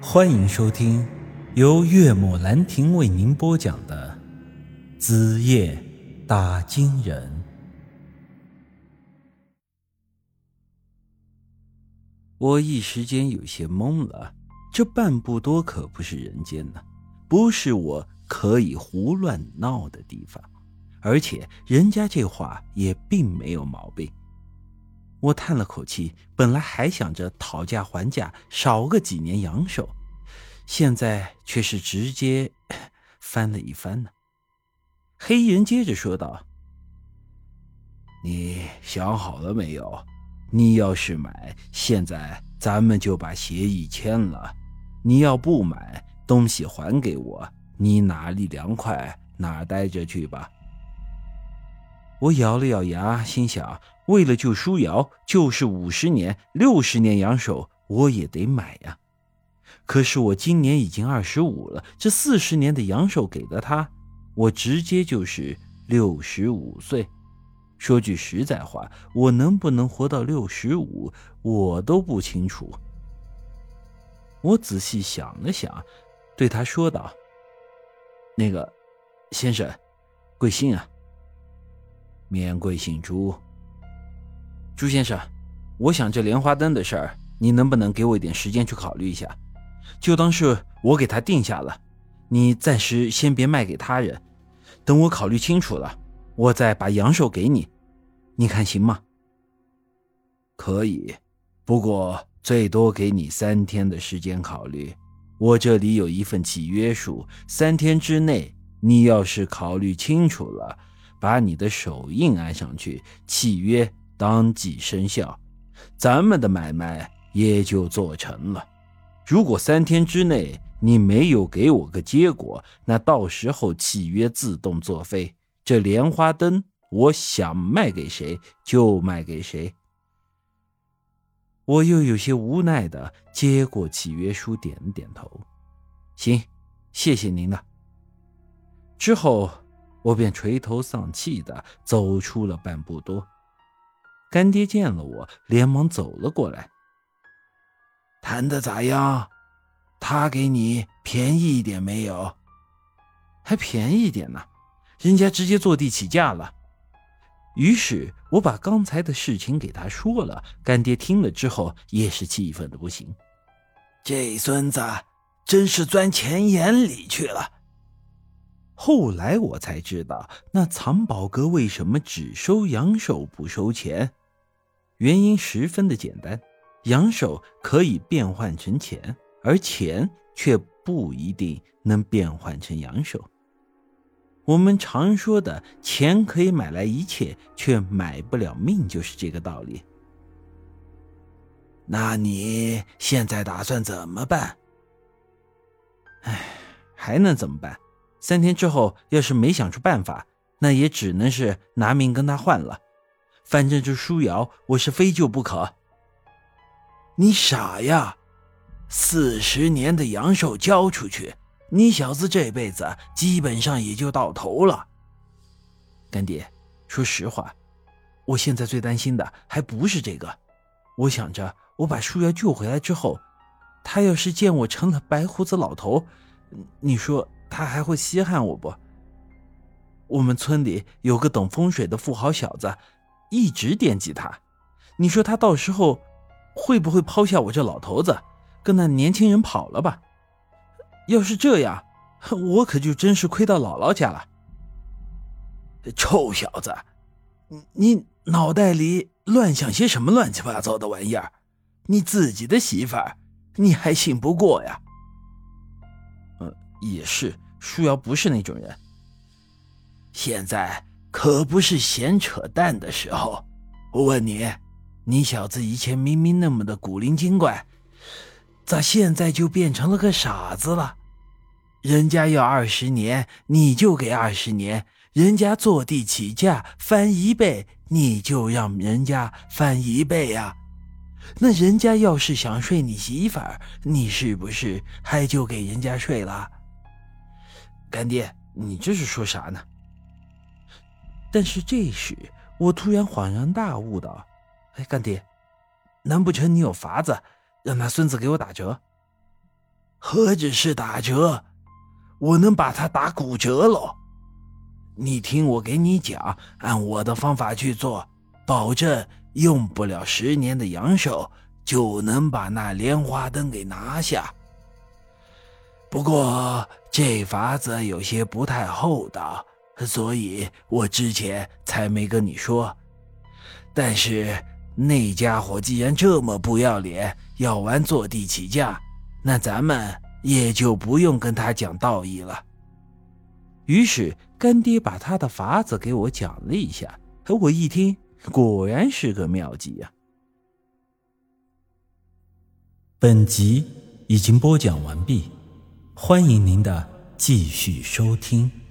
欢迎收听由岳母兰亭为您播讲的《子夜打金人》。我一时间有些懵了，这半步多可不是人间呢，不是我可以胡乱闹的地方，而且人家这话也并没有毛病。我叹了口气，本来还想着讨价还价，少个几年阳寿，现在却是直接翻了一番呢。黑衣人接着说道：“你想好了没有？你要是买，现在咱们就把协议签了；你要不买，东西还给我，你哪里凉快哪待着去吧。”我咬了咬牙，心想：为了救舒瑶，就是五十年、六十年阳寿，我也得买呀。可是我今年已经二十五了，这四十年的阳寿给了他，我直接就是六十五岁。说句实在话，我能不能活到六十五，我都不清楚。我仔细想了想，对他说道：“那个，先生，贵姓啊？”免贵姓朱，朱先生，我想这莲花灯的事儿，你能不能给我一点时间去考虑一下？就当是我给他定下了，你暂时先别卖给他人，等我考虑清楚了，我再把阳寿给你，你看行吗？可以，不过最多给你三天的时间考虑。我这里有一份契约书，三天之内，你要是考虑清楚了。把你的手印安上去，契约当即生效，咱们的买卖也就做成了。如果三天之内你没有给我个结果，那到时候契约自动作废。这莲花灯，我想卖给谁就卖给谁。我又有些无奈的接过契约书，点点头。行，谢谢您了。之后。我便垂头丧气的走出了半步多，干爹见了我，连忙走了过来。谈的咋样？他给你便宜一点没有？还便宜一点呢，人家直接坐地起价了。于是我把刚才的事情给他说了，干爹听了之后也是气愤的不行。这孙子真是钻钱眼里去了。后来我才知道，那藏宝阁为什么只收阳寿不收钱，原因十分的简单：阳寿可以变换成钱，而钱却不一定能变换成阳寿。我们常说的“钱可以买来一切，却买不了命”，就是这个道理。那你现在打算怎么办？哎，还能怎么办？三天之后，要是没想出办法，那也只能是拿命跟他换了。反正这舒瑶，我是非救不可。你傻呀！四十年的阳寿交出去，你小子这辈子基本上也就到头了。干爹，说实话，我现在最担心的还不是这个。我想着，我把舒瑶救回来之后，他要是见我成了白胡子老头，你说？他还会稀罕我不？我们村里有个懂风水的富豪小子，一直惦记他。你说他到时候会不会抛下我这老头子，跟那年轻人跑了吧？要是这样，我可就真是亏到姥姥家了。臭小子，你你脑袋里乱想些什么乱七八糟的玩意儿？你自己的媳妇儿，你还信不过呀？也是，舒瑶不是那种人。现在可不是闲扯淡的时候。我问你，你小子以前明明那么的古灵精怪，咋现在就变成了个傻子了？人家要二十年，你就给二十年；人家坐地起价翻一倍，你就让人家翻一倍呀。那人家要是想睡你媳妇儿，你是不是还就给人家睡了？干爹，你这是说啥呢？但是这时我突然恍然大悟道：“哎，干爹，难不成你有法子让那孙子给我打折？”何止是打折，我能把他打骨折喽！你听我给你讲，按我的方法去做，保证用不了十年的阳寿就能把那莲花灯给拿下。不过这法子有些不太厚道，所以我之前才没跟你说。但是那家伙既然这么不要脸，要玩坐地起价，那咱们也就不用跟他讲道义了。于是干爹把他的法子给我讲了一下，可我一听，果然是个妙计呀。本集已经播讲完毕。欢迎您的继续收听。